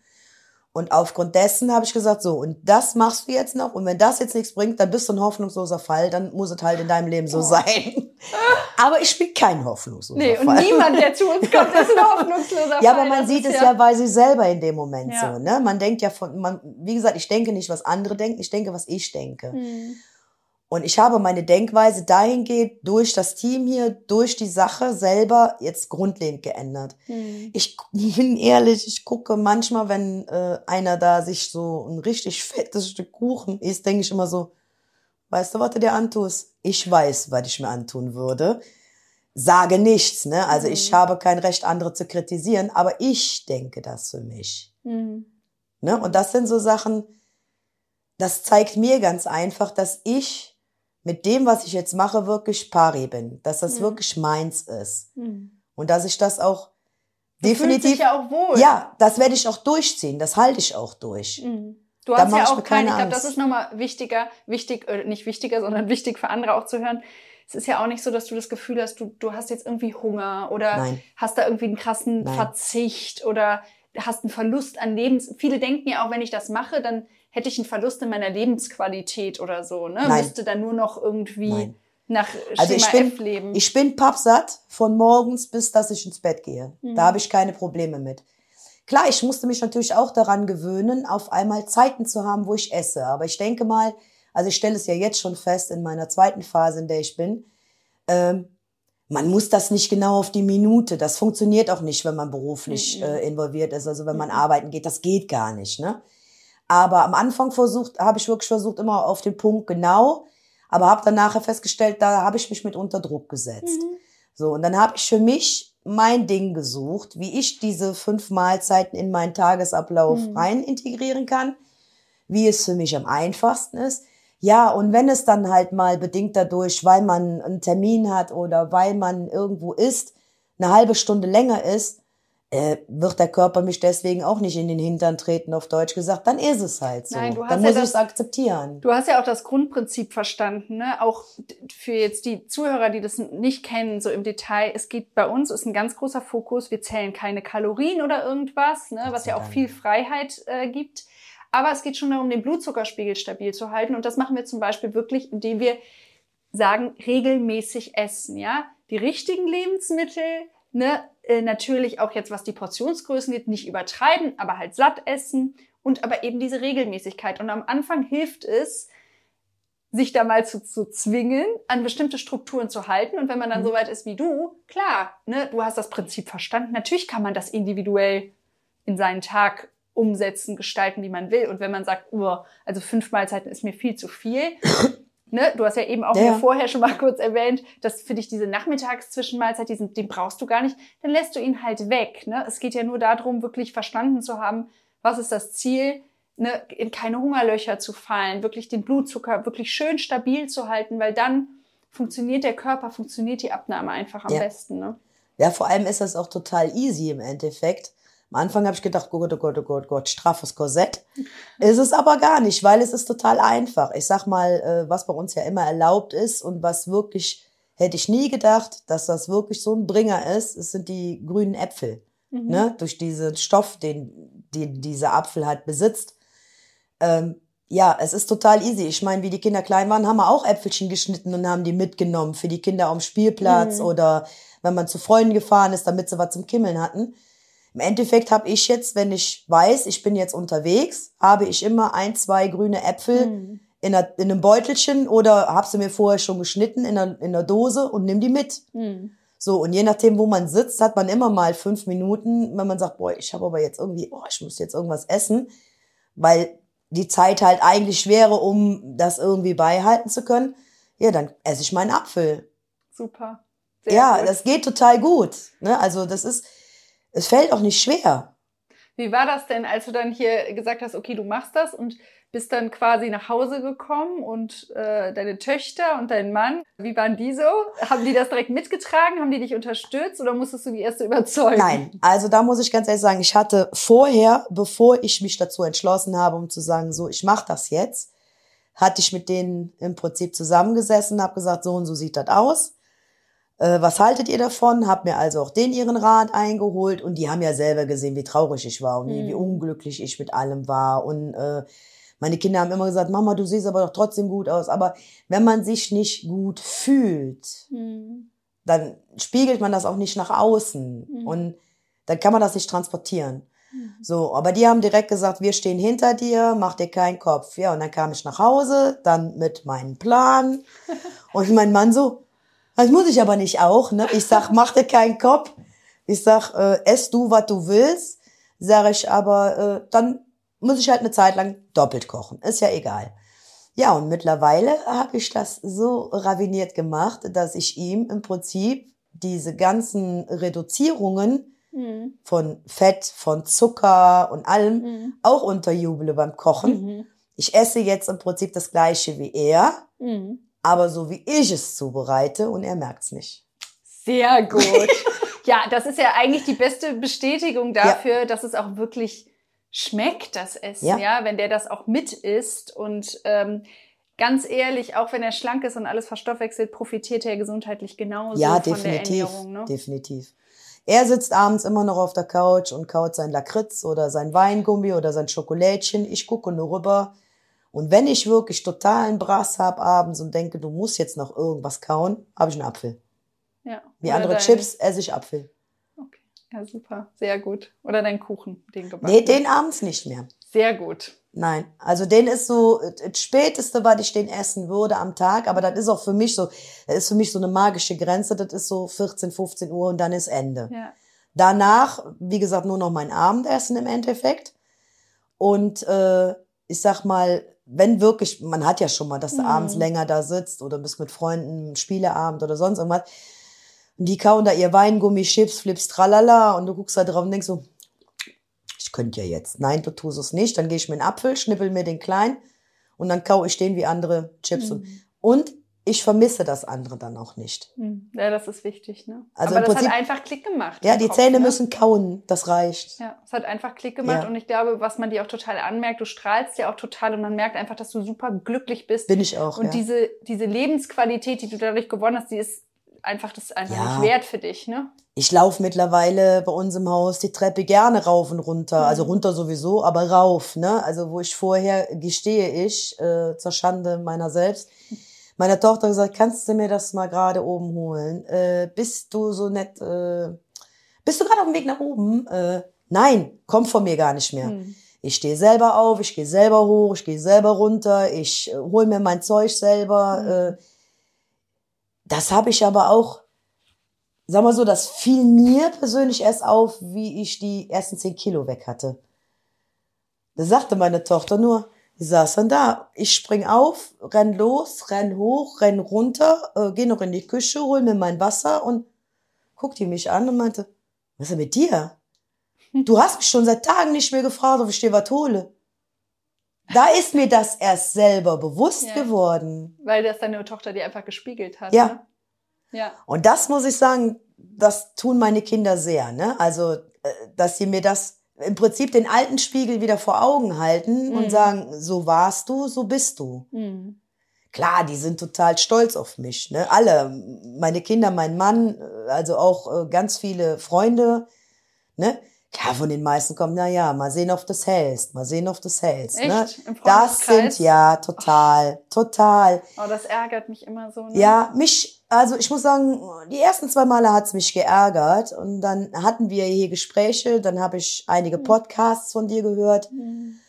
Und aufgrund dessen habe ich gesagt, so, und das machst du jetzt noch. Und wenn das jetzt nichts bringt, dann bist du ein hoffnungsloser Fall. Dann muss es halt in deinem Leben so oh. sein. Aber ich bin kein hoffnungsloser nee, Fall. Nee, und niemand, der zu uns kommt, ist ein hoffnungsloser Fall. Ja, aber man das sieht es ja, ja, weil sie selber in dem Moment ja. so, ne? Man denkt ja von, man, wie gesagt, ich denke nicht, was andere denken. Ich denke, was ich denke. Mhm. Und ich habe meine Denkweise dahingehend durch das Team hier, durch die Sache selber jetzt grundlegend geändert. Mhm. Ich bin ehrlich, ich gucke manchmal, wenn äh, einer da sich so ein richtig fettes Stück Kuchen isst, denke ich immer so, weißt du, was du dir antust? Ich weiß, was ich mir antun würde. Sage nichts, ne? Also mhm. ich habe kein Recht, andere zu kritisieren, aber ich denke das für mich. Mhm. Ne? Und das sind so Sachen, das zeigt mir ganz einfach, dass ich mit dem, was ich jetzt mache, wirklich pari bin, dass das mhm. wirklich meins ist. Mhm. Und dass ich das auch du definitiv. Ja auch wohl. Ja, das werde ich auch durchziehen, das halte ich auch durch. Mhm. Du hast ja auch keine, ich glaube, das ist nochmal wichtiger, wichtig, äh, nicht wichtiger, sondern wichtig für andere auch zu hören. Es ist ja auch nicht so, dass du das Gefühl hast, du, du hast jetzt irgendwie Hunger oder Nein. hast da irgendwie einen krassen Nein. Verzicht oder hast einen Verlust an Lebens. Viele denken ja auch, wenn ich das mache, dann hätte ich einen Verlust in meiner Lebensqualität oder so, ne? Nein. Müsste dann nur noch irgendwie Nein. nach Schema also ich bin, F leben. Ich bin pappsatt von morgens bis, dass ich ins Bett gehe. Mhm. Da habe ich keine Probleme mit. Klar, ich musste mich natürlich auch daran gewöhnen, auf einmal Zeiten zu haben, wo ich esse. Aber ich denke mal, also ich stelle es ja jetzt schon fest in meiner zweiten Phase, in der ich bin, ähm, man muss das nicht genau auf die Minute. Das funktioniert auch nicht, wenn man beruflich mhm. äh, involviert ist. Also wenn man mhm. arbeiten geht, das geht gar nicht. Ne? Aber am Anfang versucht, habe ich wirklich versucht, immer auf den Punkt genau, aber habe dann nachher festgestellt, da habe ich mich mit unter Druck gesetzt. Mhm. So, und dann habe ich für mich mein Ding gesucht, wie ich diese fünf Mahlzeiten in meinen Tagesablauf mhm. rein integrieren kann, wie es für mich am einfachsten ist. Ja, und wenn es dann halt mal bedingt dadurch, weil man einen Termin hat oder weil man irgendwo ist, eine halbe Stunde länger ist, äh, wird der Körper mich deswegen auch nicht in den Hintern treten, auf Deutsch gesagt, dann ist es halt so. Nein, du hast dann ja muss ich es akzeptieren. Du hast ja auch das Grundprinzip verstanden, ne? Auch für jetzt die Zuhörer, die das nicht kennen, so im Detail. Es geht bei uns, ist ein ganz großer Fokus. Wir zählen keine Kalorien oder irgendwas, ne? Was ja auch viel Freiheit äh, gibt. Aber es geht schon darum, den Blutzuckerspiegel stabil zu halten. Und das machen wir zum Beispiel wirklich, indem wir sagen, regelmäßig essen, ja? Die richtigen Lebensmittel, ne? Äh, natürlich auch jetzt, was die Portionsgrößen geht, nicht übertreiben, aber halt satt essen und aber eben diese Regelmäßigkeit. Und am Anfang hilft es, sich da mal zu, zu zwingen, an bestimmte Strukturen zu halten. Und wenn man dann Mhm. so weit ist wie du, klar, ne, du hast das Prinzip verstanden. Natürlich kann man das individuell in seinen Tag umsetzen, gestalten, wie man will. Und wenn man sagt, oh, also fünf Mahlzeiten ist mir viel zu viel, ne, du hast ja eben auch Ja. mir vorher schon mal kurz erwähnt, dass für dich diese Nachmittagszwischenmahlzeit, diesen, den brauchst du gar nicht, dann lässt du ihn halt weg. Ne? Es geht ja nur darum, wirklich verstanden zu haben, was ist das Ziel, ne, in keine Hungerlöcher zu fallen, wirklich den Blutzucker wirklich schön stabil zu halten, weil dann funktioniert der Körper, funktioniert die Abnahme einfach am Ja. besten. Ne? Ja, vor allem ist das auch total easy im Endeffekt. Am Anfang habe ich gedacht, oh Gott, oh Gott, oh Gott, oh Gott, straffes Korsett. Ist es aber gar nicht, weil es ist total einfach. Ich sag mal, äh, was bei uns ja immer erlaubt ist und was wirklich, hätte ich nie gedacht, dass das wirklich so ein Bringer ist, es sind die grünen Äpfel. Mhm. Ne? Durch diesen Stoff, den, den dieser Apfel halt besitzt. Ähm, ja, es ist total easy. Ich meine, wie die Kinder klein waren, haben wir auch Äpfelchen geschnitten und haben die mitgenommen für die Kinder am Spielplatz Mhm. oder wenn man zu Freunden gefahren ist, damit sie was zum Kimmeln hatten. Im Endeffekt habe ich jetzt, wenn ich weiß, ich bin jetzt unterwegs, habe ich immer ein, zwei grüne Äpfel Mhm. in, einer, in einem Beutelchen oder habe sie mir vorher schon geschnitten in einer, in einer Dose und nimm die mit. Mhm. So, und je nachdem, wo man sitzt, hat man immer mal fünf Minuten, wenn man sagt, boah, ich habe aber jetzt irgendwie, oh, ich muss jetzt irgendwas essen, weil die Zeit halt eigentlich wäre, um das irgendwie beibehalten zu können. Ja, dann esse ich meinen Apfel. Super. Sehr ja, gut. das geht total gut. Ne? Also das ist, es fällt auch nicht schwer. Wie war das denn, als du dann hier gesagt hast, okay, du machst das und bist dann quasi nach Hause gekommen und äh, deine Töchter und dein Mann, wie waren die so? Haben die das direkt mitgetragen? Haben die dich unterstützt oder musstest du die erste überzeugen? Nein, also da muss ich ganz ehrlich sagen, ich hatte vorher, bevor ich mich dazu entschlossen habe, um zu sagen, so, ich mache das jetzt, hatte ich mit denen im Prinzip zusammengesessen, habe gesagt, so und so sieht das aus. Äh, was haltet ihr davon? Hab mir also auch den ihren Rat eingeholt und die haben ja selber gesehen, wie traurig ich war und wie, wie Mhm. unglücklich ich mit allem war und äh, meine Kinder haben immer gesagt, Mama, du siehst aber doch trotzdem gut aus. Aber wenn man sich nicht gut fühlt, Hm. dann spiegelt man das auch nicht nach außen Mhm. und dann kann man das nicht transportieren. Mhm. So, aber die haben direkt gesagt, wir stehen hinter dir, mach dir keinen Kopf. Ja, und dann kam ich nach Hause, dann mit meinem Plan und mein Mann so, das muss ich aber nicht auch, ne? Ich sag, mach dir keinen Kopf. Ich sag, äh, ess du, was du willst. Sag ich, aber äh, dann muss ich halt eine Zeit lang doppelt kochen. Ist ja egal. Ja, und mittlerweile habe ich das so raviniert gemacht, dass ich ihm im Prinzip diese ganzen Reduzierungen Mhm. von Fett, von Zucker und allem Mhm. auch unterjuble beim Kochen. Mhm. Ich esse jetzt im Prinzip das gleiche wie er, Mhm. Aber so wie ich es zubereite und er merkt's nicht. Sehr gut. ja, das ist ja eigentlich die beste Bestätigung dafür, dass es auch wirklich schmeckt, das Essen, ja, Ja. wenn der das auch mit isst. Und ähm, ganz ehrlich, auch wenn er schlank ist und alles verstoffwechselt, profitiert er gesundheitlich genauso ja, von definitiv, der Ernährung. Ne? definitiv. Er sitzt abends immer noch auf der Couch und kaut sein Lakritz oder sein Weingummi oder sein Schokolädchen. Ich gucke nur rüber. Und wenn ich wirklich totalen Brass hab abends und denke, du musst jetzt noch irgendwas kauen, habe ich einen Apfel. Ja. Wie andere dein- Chips esse ich Apfel. Okay. Ja, super. Sehr gut. Oder dein Kuchen, den gebacken. Nee, den abends nicht mehr. Sehr gut. Nein, also den ist so das Späteste, was ich den essen würde am Tag, aber das ist auch für mich so, das ist für mich so eine magische Grenze, das ist so 14, 15 Uhr und dann ist Ende. Ja. Danach, wie gesagt, nur noch mein Abendessen im Endeffekt und äh, ich sag mal, wenn wirklich, man hat ja schon mal, dass du Mhm. abends länger da sitzt oder bist mit Freunden, Spieleabend oder sonst irgendwas, und die kauen da ihr Weingummi, Chips, Flips, tralala und du guckst da drauf und denkst so, ich könnte ja jetzt. Nein, du tust es nicht. Dann gehe ich mir einen Apfel, schnippel mir den klein und dann kau ich den wie andere Chips. Mhm. und ich vermisse das andere dann auch nicht. Hm. Ja, das ist wichtig, ne? Also Aber das Prinzip- hat einfach Klick gemacht. Ja, die Kopf, Zähne ne? müssen kauen, das reicht. Ja, es hat einfach Klick gemacht Ja. und ich glaube, was man dir auch total anmerkt, du strahlst ja auch total und man merkt einfach, dass du super glücklich bist. Bin ich auch, und ja. diese, diese Lebensqualität, die du dadurch gewonnen hast, die ist einfach, das ist einfach Ja. nicht wert für dich, ne? Ich laufe mittlerweile bei uns im Haus die Treppe gerne rauf und runter. Also Mhm. runter sowieso, aber rauf, ne? Also wo ich vorher, gestehe ich, äh, zur Schande meiner selbst, meiner Tochter gesagt, kannst du mir das mal gerade oben holen? Äh, bist du so nett, äh, bist du gerade auf dem Weg nach oben? Äh, nein, kommt von mir gar nicht mehr. Hm. Ich stehe selber auf, ich gehe selber hoch, ich gehe selber runter, ich äh, hol mir mein Zeug selber. Äh, das habe ich aber auch, sag mal so, das fiel mir persönlich erst auf, wie ich die ersten zehn Kilo weg hatte. Da sagte meine Tochter nur, die saß dann da, ich spring auf, renn los, renn hoch, renn runter, äh, geh noch in die Küche, hol mir mein Wasser und guckte die mich an und meinte, was ist denn mit dir? Du hast mich schon seit Tagen nicht mehr gefragt, ob ich dir was hole. Da ist mir das erst selber bewusst Ja. geworden. Weil das deine Tochter dir einfach gespiegelt hat. Ja. Ne? Ja. Und das muss ich sagen, das tun meine Kinder sehr, ne? Also, äh, dass sie mir das im Prinzip den alten Spiegel wieder vor Augen halten Mhm. und sagen, so warst du, so bist du. Hm. Klar, die sind total stolz auf mich, ne? Alle, meine Kinder, mein Mann, äh, also auch äh, ganz viele Freunde, ne? Klar, von den meisten kommt, na ja, mal sehen, ob das hältst, mal sehen, ob das hältst, ne? Echt? Im Das sind ja total, total. Oh, das ärgert mich immer so. Ne? Ja, mich, also ich muss sagen, die ersten zwei Male hat's mich geärgert und dann hatten wir hier Gespräche, dann habe ich einige Podcasts von dir gehört Hm.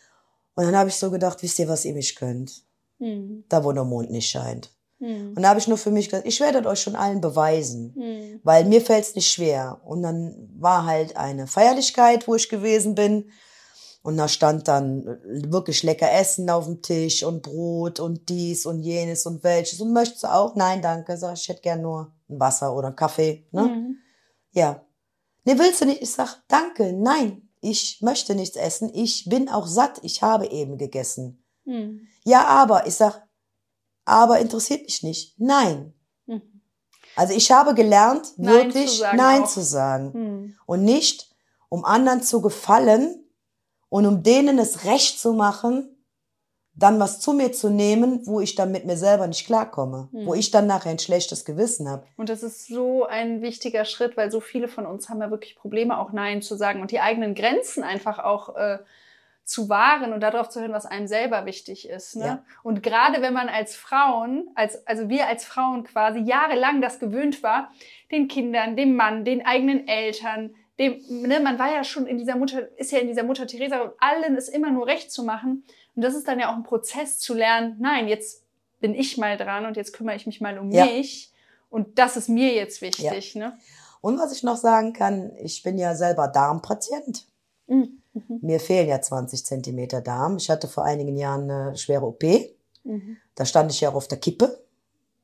und dann habe ich so gedacht, wisst ihr, was ihr mich könnt? Hm. Da, wo der Mond nicht scheint. Hm. Und da habe ich nur für mich gesagt, ich werde euch schon allen beweisen, Hm. weil mir fällt's nicht schwer. Und dann war halt eine Feierlichkeit, wo ich gewesen bin. Und da stand dann wirklich lecker Essen auf dem Tisch und Brot und dies und jenes und welches. Und möchtest du auch? Nein, danke. Sag, ich hätte gern nur ein Wasser oder einen Kaffee. Ne? Hm. Ja. Nee, willst du nicht? Ich sag, danke, nein. Ich möchte nichts essen. Ich bin auch satt. Ich habe eben gegessen. Hm. Ja, aber. Ich sag, aber interessiert mich nicht. Nein. Hm. Also ich habe gelernt, Nein wirklich zu sagen Nein auch. zu sagen. Hm. Und nicht, um anderen zu gefallen und um denen es recht zu machen, dann was zu mir zu nehmen, wo ich dann mit mir selber nicht klarkomme. Hm. Wo ich dann nachher ein schlechtes Gewissen habe. Und das ist so ein wichtiger Schritt, weil so viele von uns haben ja wirklich Probleme, auch Nein zu sagen und die eigenen Grenzen einfach auch äh, zu wahren und darauf zu hören, was einem selber wichtig ist. Ne? Ja. Und gerade wenn man als Frauen, als, also wir als Frauen quasi jahrelang das gewöhnt war, den Kindern, dem Mann, den eigenen Eltern, dem, ne, man war ja schon in dieser Mutter, ist ja in dieser Mutter Teresa und allen es immer nur recht zu machen. Und das ist dann ja auch ein Prozess zu lernen, nein, jetzt bin ich mal dran und jetzt kümmere ich mich mal um Ja. mich. Und das ist mir jetzt wichtig, ne? Und was ich noch sagen kann, ich bin ja selber Darmpatient. Mhm. Mir fehlen ja 20 Zentimeter Darm. Ich hatte vor einigen Jahren eine schwere OP. Mhm. Da stand ich ja auch auf der Kippe.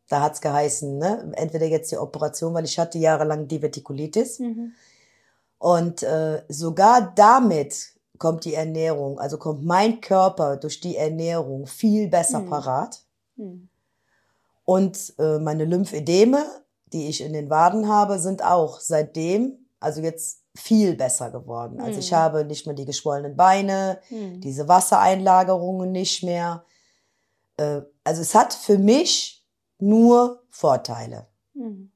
Da hat's geheißen, ne, entweder jetzt die Operation, weil ich hatte jahrelang Divertikulitis. Mhm. Und äh, sogar damit kommt die Ernährung, also kommt mein Körper durch die Ernährung viel besser Mhm. parat. Mhm. Und äh, meine Lymphedeme, die ich in den Waden habe, sind auch seitdem, also jetzt viel besser geworden. Also ich Mhm. habe nicht mehr die geschwollenen Beine, Mhm. diese Wassereinlagerungen nicht mehr. Äh, also es hat für mich nur Vorteile. Mhm.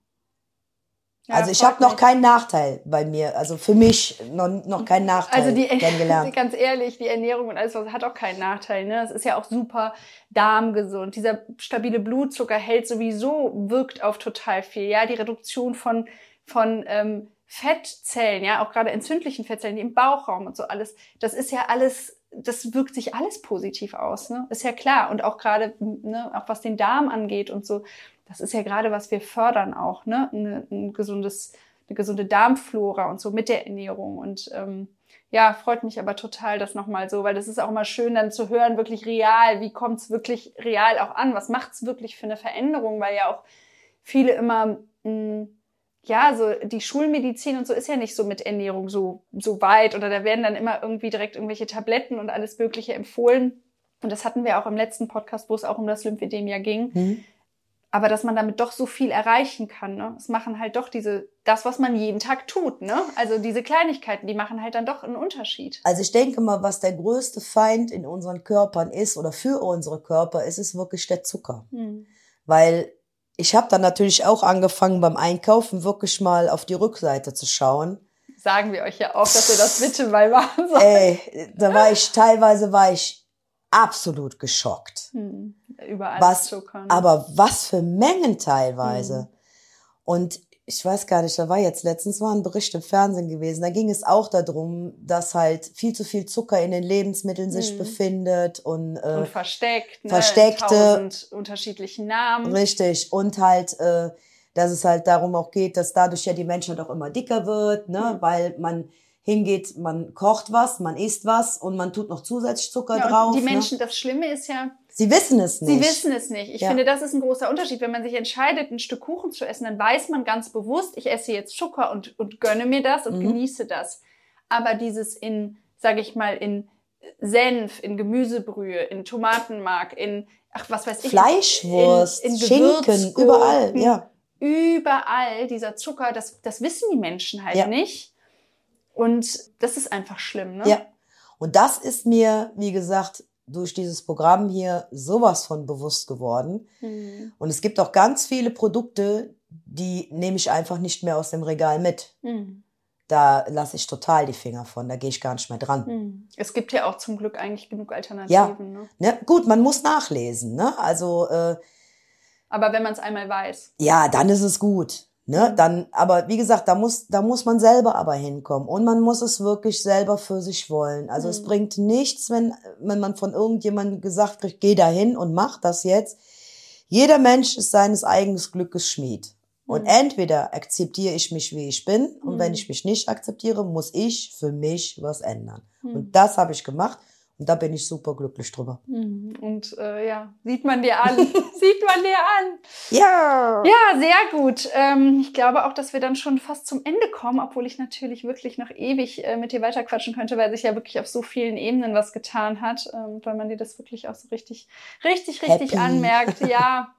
Ja, also ich habe noch keinen Nachteil bei mir, also für mich noch, noch keinen Nachteil Also die, kennengelernt. ganz ehrlich, die Ernährung und alles was hat auch keinen Nachteil. Ne? Es ist ja auch super darmgesund. Dieser stabile Blutzucker hält sowieso, wirkt auf total viel. Ja, die Reduktion von, von ähm, Fettzellen, ja, auch gerade entzündlichen Fettzellen, die im Bauchraum und so alles, das ist ja alles, das wirkt sich alles positiv aus, ne? Ist ja klar. Und auch gerade, ne, auch was den Darm angeht und so, das ist ja gerade, was wir fördern auch, ne? Ein, ein gesundes, eine gesunde Darmflora und so mit der Ernährung. Und ähm, ja, freut mich aber total, das nochmal so, weil das ist auch immer schön, dann zu hören, wirklich real, wie kommt es wirklich real auch an? Was macht es wirklich für eine Veränderung? Weil ja auch viele immer, mh, ja, so die Schulmedizin und so ist ja nicht so mit Ernährung so, so weit oder da werden dann immer irgendwie direkt irgendwelche Tabletten und alles Mögliche empfohlen. Und das hatten wir auch im letzten Podcast, wo es auch um das Lymphedem ja ging. Hm? aber dass man damit doch so viel erreichen kann. Ne? Es machen halt doch diese, das, was man jeden Tag tut. Ne? Also diese Kleinigkeiten, die machen halt dann doch einen Unterschied. Also ich denke mal, was der größte Feind in unseren Körpern ist oder für unsere Körper, ist es wirklich der Zucker. Hm. Weil ich habe dann natürlich auch angefangen beim Einkaufen wirklich mal auf die Rückseite zu schauen. Sagen wir euch ja auch, dass ihr das bitte mal machen sollt. Ey, da war ich teilweise war ich absolut geschockt. Hm, überall was. Ne? Aber was für Mengen teilweise. Hm. Und ich weiß gar nicht, da war jetzt letztens war ein Bericht im Fernsehen gewesen. Da ging es auch darum, dass halt viel zu viel Zucker in den Lebensmitteln sich hm. befindet und, äh, und versteckt, ne? versteckte unterschiedlichen Namen. Richtig und halt äh, dass es halt darum auch geht, dass dadurch ja die Menschheit auch immer dicker wird, ne, mhm. weil man hingeht, man kocht was, man isst was und man tut noch zusätzlich Zucker ja, drauf. Die ne? Menschen, ne? das Schlimme ist ja, Sie wissen es nicht. Sie wissen es nicht. Ich ja. finde, das ist ein großer Unterschied. Wenn man sich entscheidet, ein Stück Kuchen zu essen, dann weiß man ganz bewusst, ich esse jetzt Zucker und, und gönne mir das und mhm. genieße das. Aber dieses in, sage ich mal, in Senf, in Gemüsebrühe, in Tomatenmark, in, ach, was weiß ich. Fleischwurst, in, in Schinken, überall, ja. Überall dieser Zucker, das, das wissen die Menschen halt ja. nicht. Und das ist einfach schlimm, ne? Ja. Und das ist mir, wie gesagt, durch dieses Programm hier sowas von bewusst geworden. Mhm. Und es gibt auch ganz viele Produkte, die nehme ich einfach nicht mehr aus dem Regal mit. Mhm. Da lasse ich total die Finger von, da gehe ich gar nicht mehr dran. Mhm. Es gibt ja auch zum Glück eigentlich genug Alternativen. Ja, ne? ne? gut, man muss nachlesen. Ne? Also, äh, Aber wenn man es einmal weiß. Ja, dann ist es gut. Ne, dann, aber wie gesagt, da muss, da muss man selber aber hinkommen und man muss es wirklich selber für sich wollen. Also mhm. es bringt nichts, wenn, wenn man von irgendjemandem gesagt kriegt, geh dahin und mach das jetzt. Jeder Mensch ist seines eigenen Glückes Schmied. Und mhm. entweder akzeptiere ich mich, wie ich bin, und mhm. wenn ich mich nicht akzeptiere, muss ich für mich was ändern. Mhm. Und das habe ich gemacht. Und da bin ich super glücklich drüber. Mhm. Und äh, ja, sieht man dir an. sieht man dir an. Ja. Ja, sehr gut. Ähm, ich glaube auch, dass wir dann schon fast zum Ende kommen, obwohl ich natürlich wirklich noch ewig äh, mit dir weiterquatschen könnte, weil sich ja wirklich auf so vielen Ebenen was getan hat, ähm, weil man dir das wirklich auch so richtig, richtig, richtig Happy. anmerkt. Ja.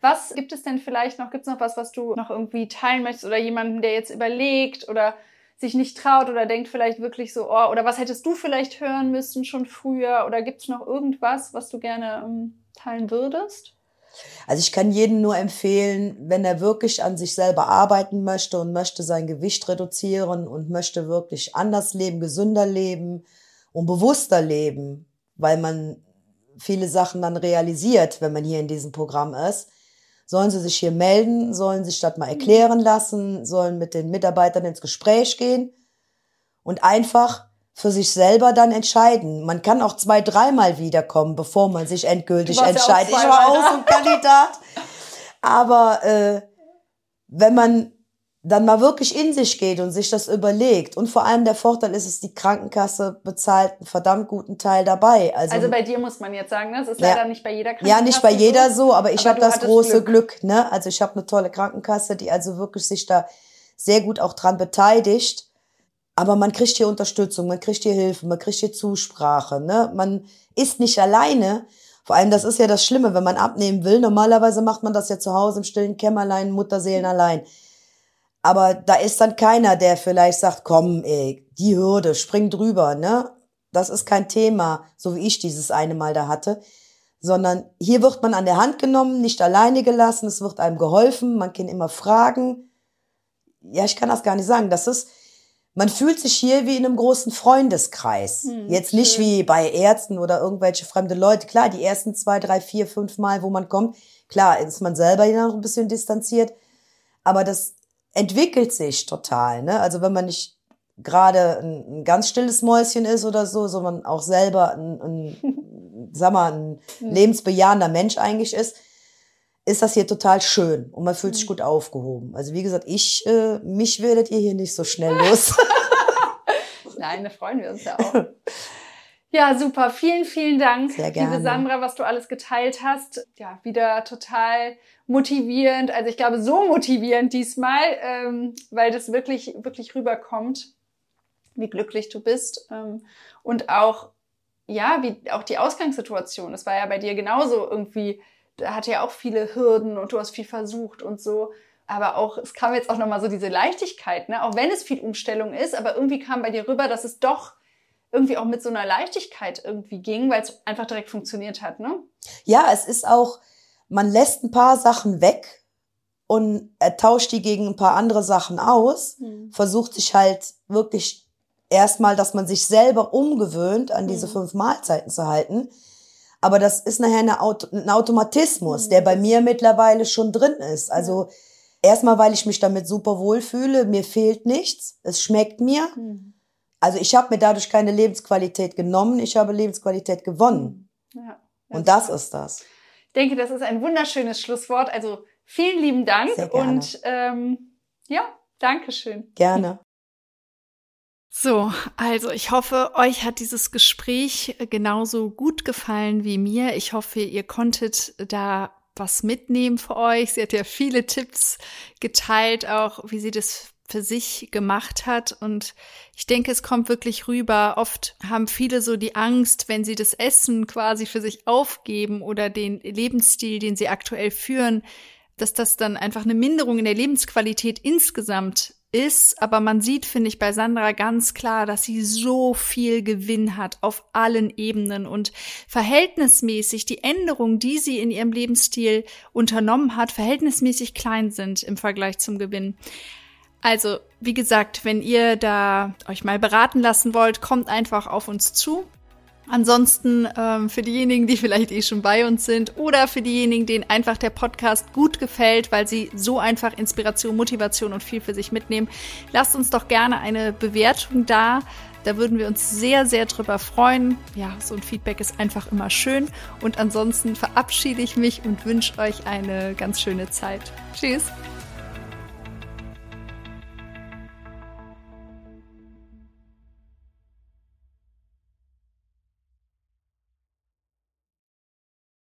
Was gibt es denn vielleicht noch? Gibt es noch was, was du noch irgendwie teilen möchtest oder jemanden, der jetzt überlegt oder sich nicht traut oder denkt vielleicht wirklich so, oh, oder was hättest du vielleicht hören müssen schon früher? Oder gibt es noch irgendwas, was du gerne ähm, teilen würdest? Also ich kann jedem nur empfehlen, wenn er wirklich an sich selber arbeiten möchte und möchte sein Gewicht reduzieren und möchte wirklich anders leben, gesünder leben und bewusster leben, weil man viele Sachen dann realisiert, wenn man hier in diesem Programm ist, sollen sie sich hier melden, sollen sich das mal erklären lassen, sollen mit den Mitarbeitern ins Gespräch gehen und einfach für sich selber dann entscheiden. Man kann auch zwei, dreimal wiederkommen, bevor man sich endgültig entscheidet. Ja ich war auch so ein Kandidat. Aber äh, wenn man dann mal wirklich in sich geht und sich das überlegt. Und vor allem der Vorteil ist es, die Krankenkasse bezahlt einen verdammt guten Teil dabei. Also, also bei dir muss man jetzt sagen, ne? das ist leider nicht bei jeder Krankenkasse. Ja, nicht bei jeder so, aber ich habe das große Glück. Glück. ne? Also ich habe eine tolle Krankenkasse, die also wirklich sich da sehr gut auch dran beteiligt. Aber man kriegt hier Unterstützung, man kriegt hier Hilfe, man kriegt hier Zusprache. Ne? Man ist nicht alleine. Vor allem, das ist ja das Schlimme, wenn man abnehmen will. Normalerweise macht man das ja zu Hause im stillen Kämmerlein, Mutterseelen allein. Aber da ist dann keiner, der vielleicht sagt, komm, ey, die Hürde, spring drüber, ne? Das ist kein Thema, so wie ich dieses eine Mal da hatte. Sondern hier wird man an der Hand genommen, nicht alleine gelassen, es wird einem geholfen, man kann immer fragen. Ja, ich kann das gar nicht sagen. Das ist, man fühlt sich hier wie in einem großen Freundeskreis. Hm, Jetzt nicht schön. wie bei Ärzten oder irgendwelche fremde Leute. Klar, die ersten zwei, drei, vier, fünf Mal, wo man kommt, klar, ist man selber hier noch ein bisschen distanziert. Aber das entwickelt sich total. Ne? Also wenn man nicht gerade ein, ein, ganz stilles Mäuschen ist oder so, sondern auch selber ein, ein sag mal, ein hm. lebensbejahender Mensch eigentlich ist, ist das hier total schön und man fühlt sich hm. gut aufgehoben. Also wie gesagt, ich, äh, mich werdet ihr hier nicht so schnell los. Nein, da freuen wir uns ja auch. Ja, super. Vielen, vielen Dank, Sehr gerne. liebe Sandra, was du alles geteilt hast. Ja, wieder total motivierend. Also ich glaube, so motivierend diesmal, ähm, weil das wirklich, wirklich rüberkommt, wie glücklich du bist. Ähm, und auch, ja, wie auch die Ausgangssituation. Es war ja bei dir genauso irgendwie hatte ja auch viele Hürden und du hast viel versucht und so. Aber auch, es kam jetzt auch nochmal so diese Leichtigkeit, ne? Auch wenn es viel Umstellung ist, aber irgendwie kam bei dir rüber, dass es doch irgendwie auch mit so einer Leichtigkeit irgendwie ging, weil es einfach direkt funktioniert hat, ne? Ja, es ist auch, man lässt ein paar Sachen weg und er tauscht die gegen ein paar andere Sachen aus, mhm. versucht sich halt wirklich erstmal, dass man sich selber umgewöhnt, an diese mhm. fünf Mahlzeiten zu halten. Aber das ist nachher eine Auto ein Automatismus, mhm. der bei mir mittlerweile schon drin ist. Also erstmal, weil ich mich damit super wohl fühle, mir fehlt nichts, es schmeckt mir. Mhm. Also ich habe mir dadurch keine Lebensqualität genommen, ich habe Lebensqualität gewonnen. Ja, und das ist das. Ich denke, das ist ein wunderschönes Schlusswort. Also vielen lieben Dank und ähm, ja, Dankeschön. Gerne. So, also ich hoffe, euch hat dieses Gespräch genauso gut gefallen wie mir. Ich hoffe, ihr konntet da was mitnehmen für euch. Sie hat ja viele Tipps geteilt, auch wie sie das für sich gemacht hat. Und ich denke, es kommt wirklich rüber. Oft haben viele so die Angst, wenn sie das Essen quasi für sich aufgeben oder den Lebensstil, den sie aktuell führen, dass das dann einfach eine Minderung in der Lebensqualität insgesamt ist, aber man sieht, finde ich, bei Sandra ganz klar, dass sie so viel Gewinn hat auf allen Ebenen und verhältnismäßig die Änderungen, die sie in ihrem Lebensstil unternommen hat, verhältnismäßig klein sind im Vergleich zum Gewinn. Also, wie gesagt, wenn ihr da euch mal beraten lassen wollt, kommt einfach auf uns zu. Ansonsten ähm, für diejenigen, die vielleicht eh schon bei uns sind oder für diejenigen, denen einfach der Podcast gut gefällt, weil sie so einfach Inspiration, Motivation und viel für sich mitnehmen, lasst uns doch gerne eine Bewertung da. Da würden wir uns sehr, sehr drüber freuen. Ja, so ein Feedback ist einfach immer schön. Und ansonsten verabschiede ich mich und wünsche euch eine ganz schöne Zeit. Tschüss.